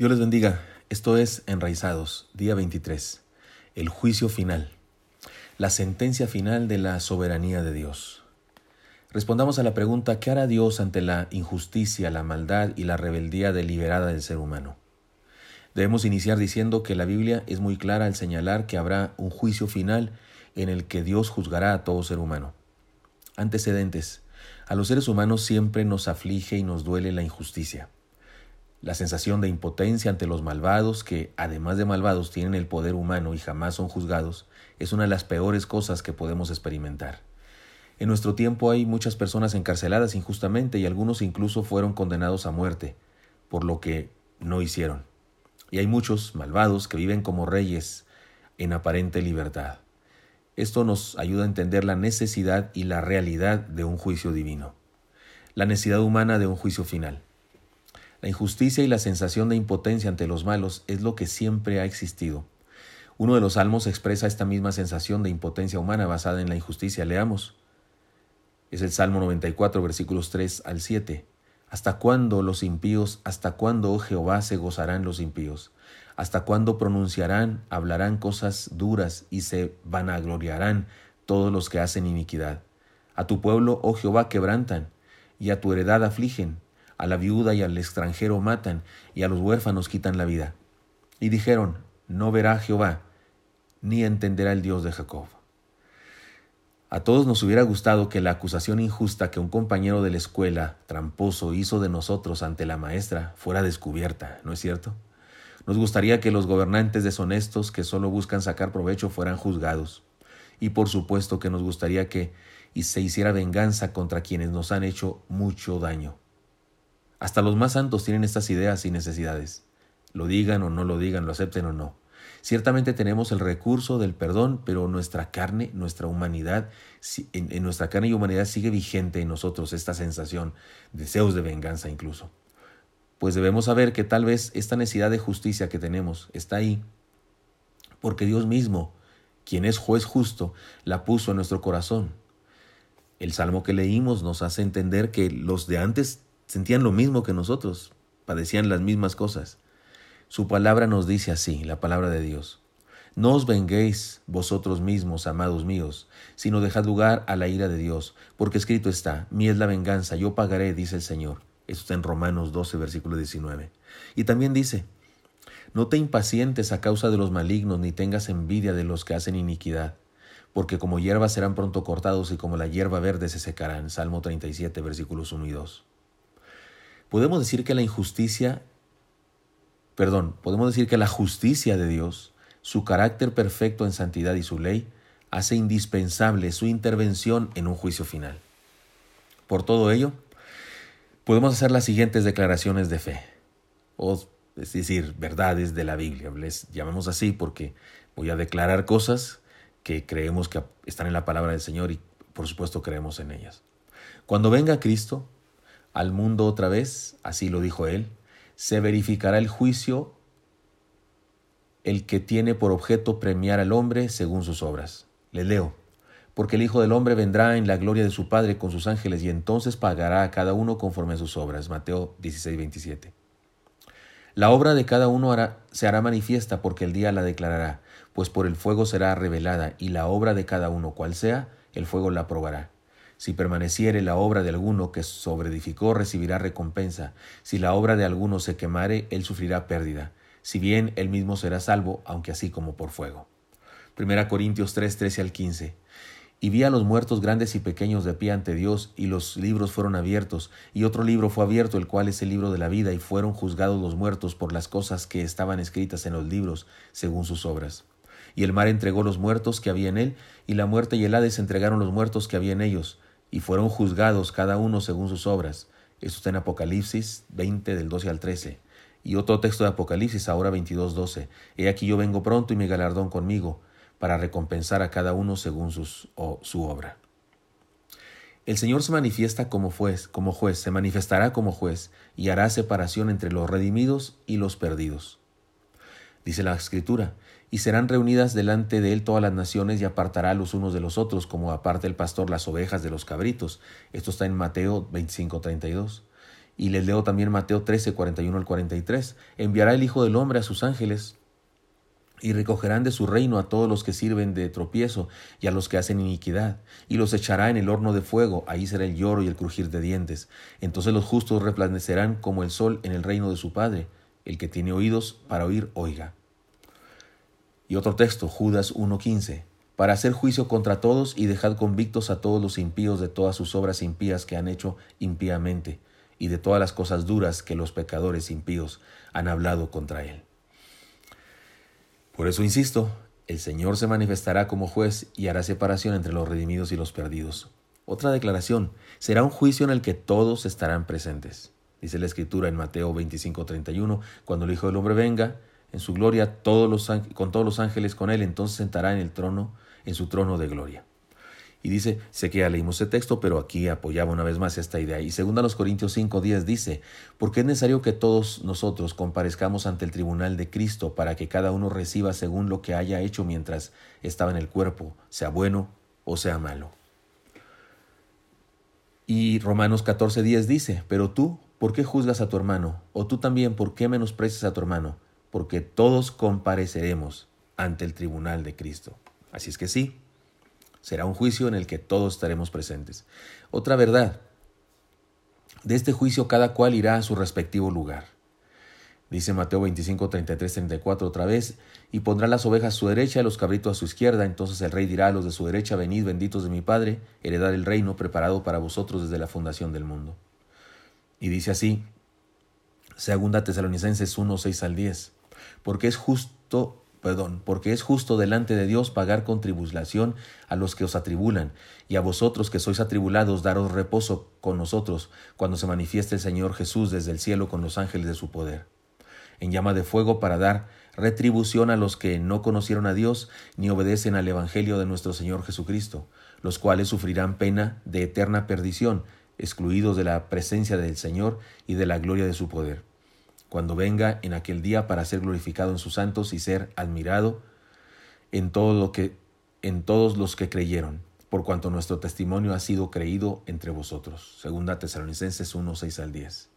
Dios les bendiga. Esto es Enraizados, día 23. El juicio final. La sentencia final de la soberanía de Dios. Respondamos a la pregunta, ¿qué hará Dios ante la injusticia, la maldad y la rebeldía deliberada del ser humano? Debemos iniciar diciendo que la Biblia es muy clara al señalar que habrá un juicio final en el que Dios juzgará a todo ser humano. Antecedentes. A los seres humanos siempre nos aflige y nos duele la injusticia la sensación de impotencia ante los malvados, que además de malvados tienen el poder humano y jamás son juzgados, es una de las peores cosas que podemos experimentar. En nuestro tiempo hay muchas personas encarceladas injustamente y algunos incluso fueron condenados a muerte por lo que no hicieron. Y hay muchos malvados que viven como reyes en aparente libertad. Esto nos ayuda a entender la necesidad y la realidad de un juicio divino, la necesidad humana de un juicio final. La injusticia y la sensación de impotencia ante los malos es lo que siempre ha existido. Uno de los salmos expresa esta misma sensación de impotencia humana basada en la injusticia. Leamos. Es el Salmo 94, versículos 3 al 7. ¿Hasta cuándo los impíos, hasta cuándo, oh Jehová, se gozarán los impíos? ¿Hasta cuándo pronunciarán, hablarán cosas duras y se vanagloriarán todos los que hacen iniquidad? A tu pueblo, oh Jehová, quebrantan, y a tu heredad afligen a la viuda y al extranjero matan, y a los huérfanos quitan la vida. Y dijeron, no verá Jehová, ni entenderá el Dios de Jacob. A todos nos hubiera gustado que la acusación injusta que un compañero de la escuela, tramposo, hizo de nosotros ante la maestra fuera descubierta, ¿no es cierto? Nos gustaría que los gobernantes deshonestos que solo buscan sacar provecho fueran juzgados. Y por supuesto que nos gustaría que y se hiciera venganza contra quienes nos han hecho mucho daño. Hasta los más santos tienen estas ideas y necesidades. Lo digan o no lo digan, lo acepten o no. Ciertamente tenemos el recurso del perdón, pero nuestra carne, nuestra humanidad, en, nuestra carne y humanidad sigue vigente en nosotros esta sensación, deseos de venganza incluso. Pues debemos saber que tal vez esta necesidad de justicia que tenemos está ahí porque Dios mismo, quien es juez justo, la puso en nuestro corazón. El salmo que leímos nos hace entender que los de antes sentían lo mismo que nosotros, padecían las mismas cosas. Su palabra nos dice así, la palabra de Dios. No os venguéis vosotros mismos, amados míos, sino dejad lugar a la ira de Dios, porque escrito está, mi es la venganza, yo pagaré, dice el Señor. Esto está en Romanos 12, versículo 19. Y también dice, no te impacientes a causa de los malignos, ni tengas envidia de los que hacen iniquidad, porque como hierba serán pronto cortados y como la hierba verde se secarán. Salmo 37, versículos 1 y 2. Podemos decir que la injusticia, perdón, podemos decir que la justicia de Dios, su carácter perfecto en santidad y su ley, hace indispensable su intervención en un juicio final. Por todo ello, podemos hacer las siguientes declaraciones de fe, o es decir, verdades de la Biblia. Les llamamos así porque voy a declarar cosas que creemos que están en la palabra del Señor y por supuesto creemos en ellas. Cuando venga Cristo, al mundo otra vez, así lo dijo él, se verificará el juicio, el que tiene por objeto premiar al hombre según sus obras. Le leo, porque el Hijo del Hombre vendrá en la gloria de su Padre con sus ángeles y entonces pagará a cada uno conforme a sus obras. Mateo 16, 27. La obra de cada uno se hará manifiesta porque el día la declarará, pues por el fuego será revelada, y la obra de cada uno, cual sea, el fuego la probará. Si permaneciere la obra de alguno que sobreedificó, recibirá recompensa. Si la obra de alguno se quemare, él sufrirá pérdida. Si bien él mismo será salvo, aunque así como por fuego. Primera Corintios 3, 13 al 15. Y vi a los muertos grandes y pequeños de pie ante Dios, y los libros fueron abiertos, y otro libro fue abierto, el cual es el libro de la vida, y fueron juzgados los muertos por las cosas que estaban escritas en los libros, según sus obras. Y el mar entregó los muertos que había en él, y la muerte y el Hades entregaron los muertos que había en ellos, y fueron juzgados cada uno según sus obras. Esto está en Apocalipsis 20 del 12 al 13. Y otro texto de Apocalipsis, ahora 22, 12. He aquí yo vengo pronto y mi galardón conmigo, para recompensar a cada uno según sus, o, su obra. El Señor se manifiesta como juez, como juez, se manifestará como juez, y hará separación entre los redimidos y los perdidos. Dice la Escritura, y serán reunidas delante de él todas las naciones y apartará los unos de los otros, como aparte el pastor las ovejas de los cabritos. Esto está en Mateo 25:32. Y les leo también Mateo 13, 41 al 43. Enviará el Hijo del Hombre a sus ángeles y recogerán de su reino a todos los que sirven de tropiezo y a los que hacen iniquidad, y los echará en el horno de fuego, ahí será el lloro y el crujir de dientes. Entonces los justos resplandecerán como el sol en el reino de su Padre. El que tiene oídos para oír, oiga. Y otro texto, Judas 1.15, para hacer juicio contra todos y dejad convictos a todos los impíos de todas sus obras impías que han hecho impíamente, y de todas las cosas duras que los pecadores impíos han hablado contra él. Por eso insisto, el Señor se manifestará como juez y hará separación entre los redimidos y los perdidos. Otra declaración, será un juicio en el que todos estarán presentes. Dice la Escritura en Mateo 25:31, cuando el Hijo del Hombre venga en su gloria con todos los ángeles con él, entonces sentará en el trono, en su trono de gloria. Y dice, sé que ya leímos ese texto, pero aquí apoyaba una vez más esta idea. Y según a los Corintios 5 días dice, porque es necesario que todos nosotros comparezcamos ante el tribunal de Cristo para que cada uno reciba según lo que haya hecho mientras estaba en el cuerpo, sea bueno o sea malo. Y Romanos 14 días dice, pero tú, ¿por qué juzgas a tu hermano? O tú también, ¿por qué menosprecias a tu hermano? Porque todos compareceremos ante el tribunal de Cristo. Así es que sí, Será un juicio en el que todos estaremos presentes. Otra verdad, de este juicio cada cual irá a su respectivo lugar. Dice Mateo 25, 33, 34 otra vez, y pondrá las ovejas a su derecha y los cabritos a su izquierda. Entonces el rey dirá a los de su derecha, venid benditos de mi Padre, heredad el reino preparado para vosotros desde la fundación del mundo. Y dice así, segunda Tesalonicenses 1, 6 al 10, porque es justo perdón, porque es justo delante de Dios pagar con tribulación a los que os atribulan, y a vosotros que sois atribulados daros reposo con nosotros cuando se manifieste el Señor Jesús desde el cielo con los ángeles de su poder, en llama de fuego para dar retribución a los que no conocieron a Dios ni obedecen al Evangelio de nuestro Señor Jesucristo, los cuales sufrirán pena de eterna perdición, excluidos de la presencia del Señor y de la gloria de su poder cuando venga en aquel día para ser glorificado en sus santos y ser admirado en todos los que creyeron, por cuanto nuestro testimonio ha sido creído entre vosotros. Segunda Tesalonicenses 1, 6 al 10.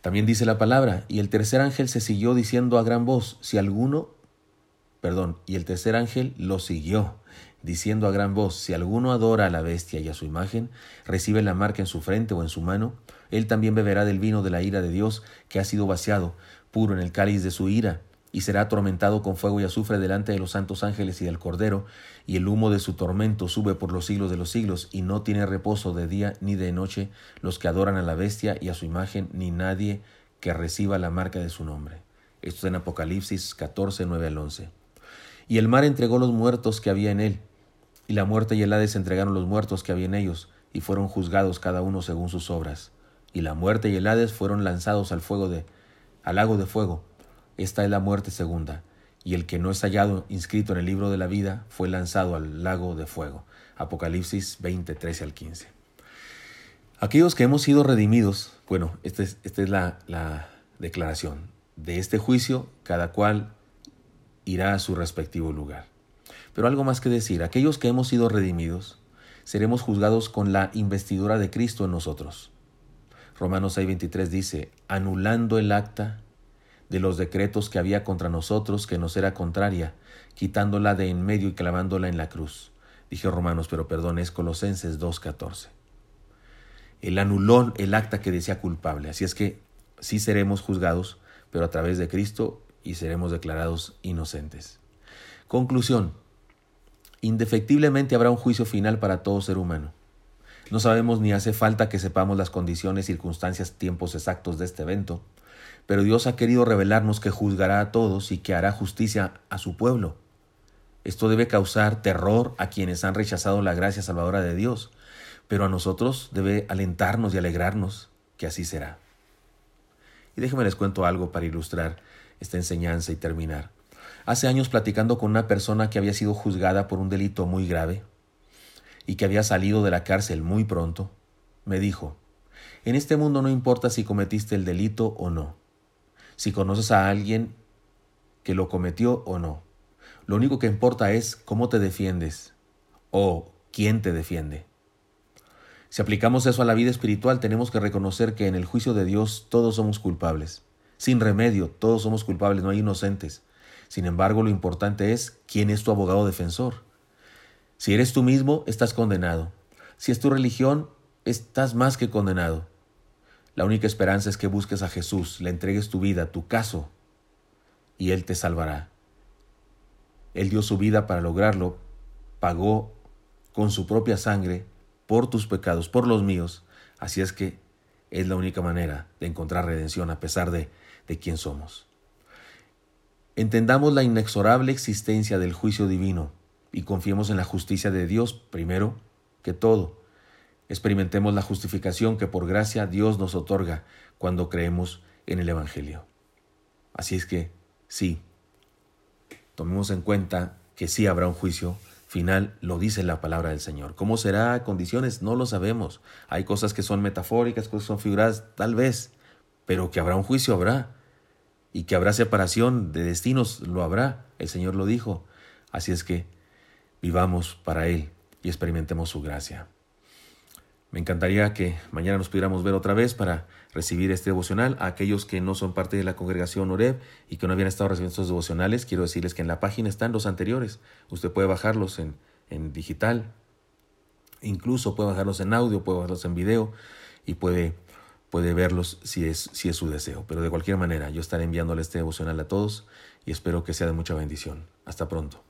También dice la palabra, y el tercer ángel se siguió diciendo a gran voz, si alguno, perdón, y el tercer ángel lo siguió, diciendo a gran voz, si alguno adora a la bestia y a su imagen, recibe la marca en su frente o en su mano, él también beberá del vino de la ira de Dios, que ha sido vaciado, puro en el cáliz de su ira, y será atormentado con fuego y azufre delante de los santos ángeles y del Cordero, y el humo de su tormento sube por los siglos de los siglos, y no tiene reposo de día ni de noche los que adoran a la bestia y a su imagen, ni nadie que reciba la marca de su nombre. Esto es en Apocalipsis 14, 9 al 11. Y el mar entregó los muertos que había en él, y la muerte y el Hades entregaron los muertos que había en ellos, y fueron juzgados cada uno según sus obras y la muerte y el Hades fueron lanzados al fuego de al lago de fuego. Esta es la muerte segunda, y el que no es hallado inscrito en el libro de la vida fue lanzado al lago de fuego. Apocalipsis 20, 13 al 15. Aquellos que hemos sido redimidos, bueno, esta es, esta es la, la declaración. De este juicio, cada cual irá a su respectivo lugar. Pero algo más que decir, aquellos que hemos sido redimidos, seremos juzgados con la investidura de Cristo en nosotros. Romanos 6:23 dice, anulando el acta de los decretos que había contra nosotros, que nos era contraria, quitándola de en medio y clavándola en la cruz. Dije Romanos, pero perdón, es Colosenses 2:14. Él anuló el acta que decía culpable. Así es que sí seremos juzgados, pero a través de Cristo y seremos declarados inocentes. Conclusión. Indefectiblemente habrá un juicio final para todo ser humano. No sabemos ni hace falta que sepamos las condiciones, circunstancias, tiempos exactos de este evento, pero Dios ha querido revelarnos que juzgará a todos y que hará justicia a su pueblo. Esto debe causar terror a quienes han rechazado la gracia salvadora de Dios, pero a nosotros debe alentarnos y alegrarnos que así será. Y déjenme les cuento algo para ilustrar esta enseñanza y terminar. Hace años platicando con una persona que había sido juzgada por un delito muy grave, y que había salido de la cárcel muy pronto, me dijo, en este mundo no importa si cometiste el delito o no, si conoces a alguien que lo cometió o no. Lo único que importa es cómo te defiendes o quién te defiende. Si aplicamos eso a la vida espiritual, tenemos que reconocer que en el juicio de Dios todos somos culpables. Sin remedio, todos somos culpables, no hay inocentes. Sin embargo, lo importante es quién es tu abogado defensor. Si eres tú mismo, estás condenado. Si es tu religión, estás más que condenado. La única esperanza es que busques a Jesús, le entregues tu vida, tu caso, y Él te salvará. Él dio su vida para lograrlo, pagó con su propia sangre por tus pecados, por los míos. Así es que es la única manera de encontrar redención a pesar de, de quién somos. Entendamos la inexorable existencia del juicio divino y confiemos en la justicia de Dios primero que todo. Experimentemos la justificación que por gracia Dios nos otorga cuando creemos en el Evangelio. Así es que, sí, tomemos en cuenta que sí habrá un juicio final, lo dice la palabra del Señor. ¿Cómo será? Condiciones, no lo sabemos. Hay cosas que son metafóricas, cosas que son figuradas, tal vez, pero que habrá un juicio, habrá. Y que habrá separación de destinos, lo habrá. El Señor lo dijo. Así es que vivamos para Él y experimentemos su gracia. Me encantaría que mañana nos pudiéramos ver otra vez para recibir este devocional. A aquellos que no son parte de la congregación OREB y que no habían estado recibiendo estos devocionales, quiero decirles que en la página están los anteriores. Usted puede bajarlos en, en digital, incluso puede bajarlos en audio, puede bajarlos en video y puede, puede verlos si es, si es su deseo. Pero de cualquier manera, yo estaré enviándole este devocional a todos y espero que sea de mucha bendición. Hasta pronto.